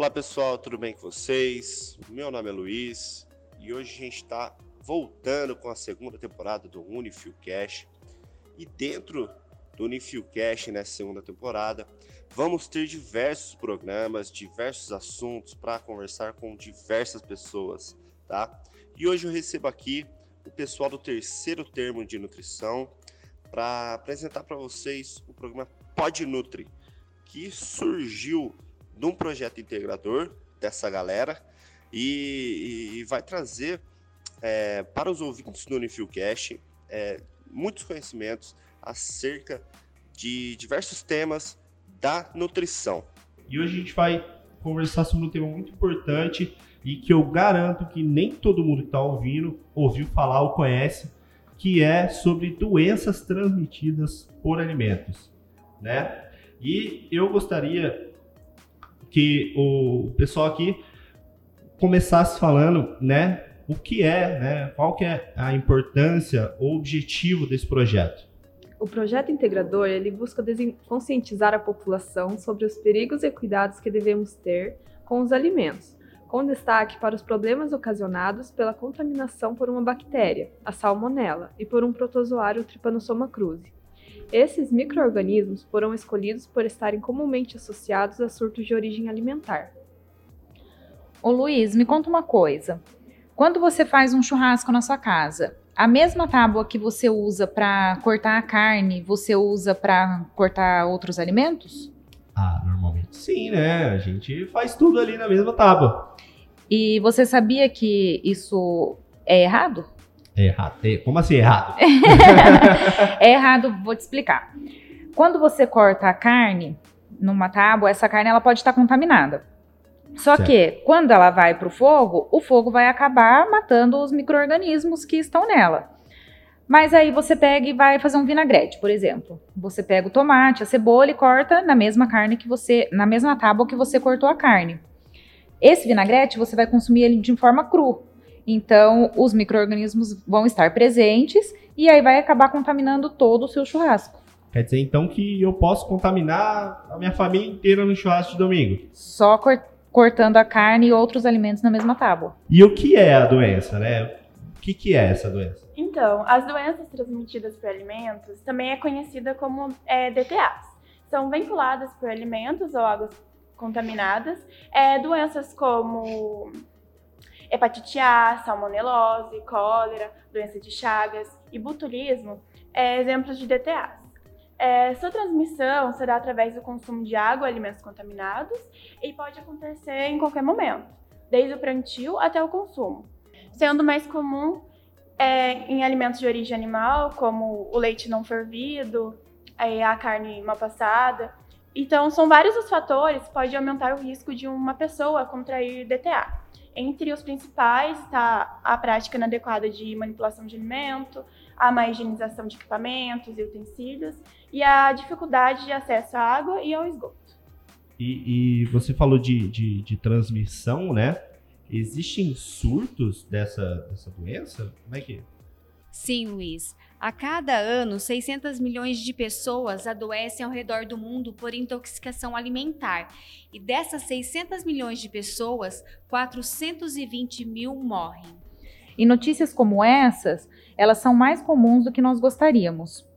Olá pessoal, tudo bem com vocês? Meu nome é Luiz e hoje a gente está voltando com a segunda temporada do Unifil Cash. E dentro do Unifil Cash, nessa segunda temporada, vamos ter diversos programas, diversos assuntos para conversar com diversas pessoas, tá? E hoje eu recebo aqui o pessoal do terceiro termo de nutrição para apresentar para vocês o programa Pod Nutri, que surgiu de um projeto integrador dessa galera e, e vai trazer é, para os ouvintes do Unifilcast é, muitos conhecimentos acerca de diversos temas da nutrição. E hoje a gente vai conversar sobre um tema muito importante e que eu garanto que nem todo mundo que está ouvindo ouviu falar ou conhece, que é sobre doenças transmitidas por alimentos, né? E eu gostaria que o pessoal aqui começasse falando, né, o que é, né, qual que é a importância ou objetivo desse projeto. O projeto integrador ele busca conscientizar a população sobre os perigos e cuidados que devemos ter com os alimentos, com destaque para os problemas ocasionados pela contaminação por uma bactéria, a salmonella, e por um protozoário Trypanosoma cruzi. Esses microorganismos foram escolhidos por estarem comumente associados a surtos de origem alimentar. Ô Luiz, me conta uma coisa. Quando você faz um churrasco na sua casa, a mesma tábua que você usa para cortar a carne, você usa para cortar outros alimentos? Ah, normalmente sim, né? A gente faz tudo ali na mesma tábua. E você sabia que isso é errado? É errado. É, como assim errado? é errado, vou te explicar. Quando você corta a carne numa tábua, essa carne ela pode estar contaminada. Só certo. que quando ela vai para o fogo, o fogo vai acabar matando os micro-organismos que estão nela. Mas aí você pega e vai fazer um vinagrete, por exemplo. Você pega o tomate, a cebola e corta na mesma carne que você, na mesma tábua que você cortou a carne. Esse vinagrete você vai consumir ele de forma cru. Então, os micro-organismos vão estar presentes e aí vai acabar contaminando todo o seu churrasco. Quer dizer, então, que eu posso contaminar a minha família inteira no churrasco de domingo? Só cor cortando a carne e outros alimentos na mesma tábua. E o que é a doença, né? O que, que é essa doença? Então, as doenças transmitidas por alimentos também é conhecida como é, DTAs. São vinculadas por alimentos ou águas contaminadas, é, doenças como hepatite A, salmonelose, cólera, doença de Chagas e botulismo, é, exemplos de DTAs. É, sua transmissão será através do consumo de água e alimentos contaminados e pode acontecer em qualquer momento, desde o plantio até o consumo, sendo mais comum é, em alimentos de origem animal, como o leite não fervido, a carne mal passada, então, são vários os fatores que podem aumentar o risco de uma pessoa contrair DTA. Entre os principais está a prática inadequada de manipulação de alimento, a má higienização de equipamentos e utensílios e a dificuldade de acesso à água e ao esgoto. E, e você falou de, de, de, transmissão, né? Existem surtos dessa, dessa doença? Como é que é? Sim, Luiz. A cada ano, 600 milhões de pessoas adoecem ao redor do mundo por intoxicação alimentar. E dessas 600 milhões de pessoas, 420 mil morrem. E notícias como essas, elas são mais comuns do que nós gostaríamos.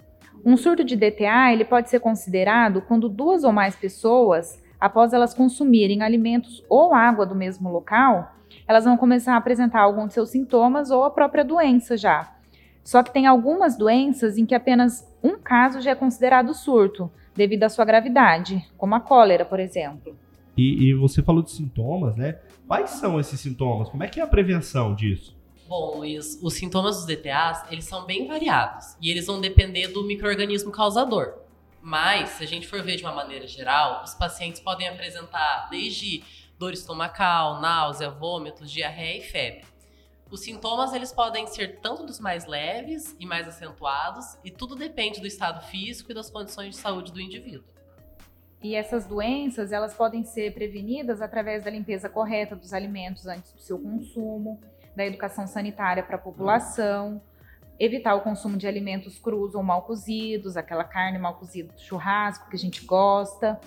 Um surto de DTA ele pode ser considerado quando duas ou mais pessoas, após elas consumirem alimentos ou água do mesmo local, elas vão começar a apresentar algum de seus sintomas ou a própria doença já. Só que tem algumas doenças em que apenas um caso já é considerado surto, devido à sua gravidade, como a cólera, por exemplo. E, e, você falou de sintomas, né? Quais são esses sintomas? Como é que é a prevenção disso? Bom, Luiz, os sintomas dos DTAs, eles são bem variados e eles vão depender do microorganismo causador. Mas, se a gente for ver de uma maneira geral, os pacientes podem apresentar desde dor estomacal, náusea, vômitos, diarreia e febre. Os sintomas eles podem ser tanto dos mais leves e mais acentuados, e tudo depende do estado físico e das condições de saúde do indivíduo. E essas doenças, elas podem ser prevenidas através da limpeza correta dos alimentos antes do seu consumo, da educação sanitária para a população, evitar o consumo de alimentos crus ou mal cozidos, aquela carne mal cozida do churrasco que a gente gosta,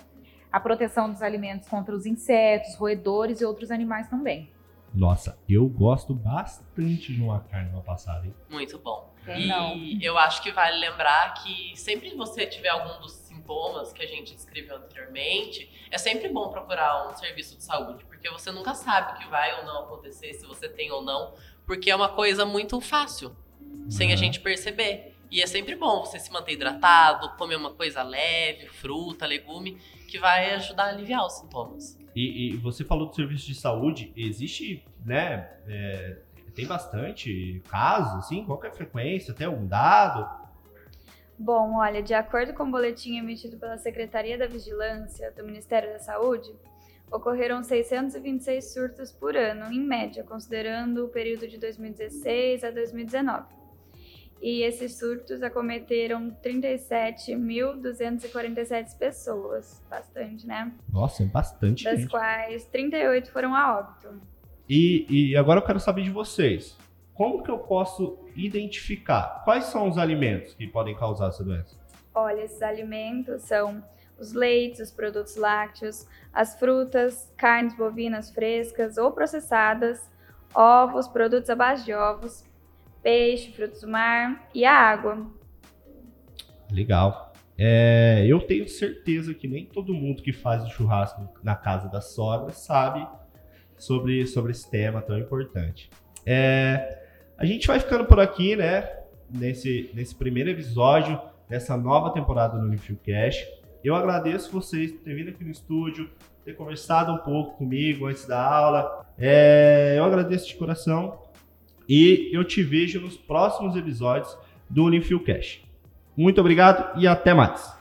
a proteção dos alimentos contra os insetos, roedores e outros animais também. Nossa, eu gosto bastante de uma carne mal passada, hein? Muito bom. Quem e não? eu acho que vale lembrar que sempre que você tiver algum dos sintomas que a gente descreveu anteriormente, é sempre bom procurar um serviço de saúde, porque você nunca sabe o que vai ou não acontecer, se você tem ou não, porque é uma coisa muito fácil, sem a Uhum. gente perceber. E é sempre bom você se manter hidratado, comer uma coisa leve, fruta, legume, que vai ajudar a aliviar os sintomas. E, e você falou do serviço de saúde, existe, né? é, tem bastante casos, assim? Qual é a frequência? Tem algum dado? Bom, olha, de acordo com o boletim emitido pela Secretaria da Vigilância do Ministério da Saúde, ocorreram 626 surtos por ano, em média, considerando o período de 2016 a 2019. E esses surtos acometeram 37.247 pessoas, bastante, né? Nossa, é bastante Das gente. quais 38 foram a óbito. E, e agora eu quero saber de vocês. Como que eu posso identificar quais são os alimentos que podem causar essa doença? Olha, esses alimentos são os leites, os produtos lácteos, as frutas, carnes bovinas frescas ou processadas, ovos, produtos à base de ovos, peixe, frutos do mar e a água. Legal. É, eu tenho certeza que nem todo mundo que faz o churrasco na casa da sogra sabe sobre, sobre esse tema tão importante. É, a gente vai ficando por aqui, né? Nesse, nesse primeiro episódio dessa nova temporada do Unifilcast. Eu agradeço vocês por terem vindo aqui no estúdio, ter conversado um pouco comigo antes da aula. É, eu agradeço de coração e eu te vejo nos próximos episódios do Unifilcast. Muito obrigado e até mais.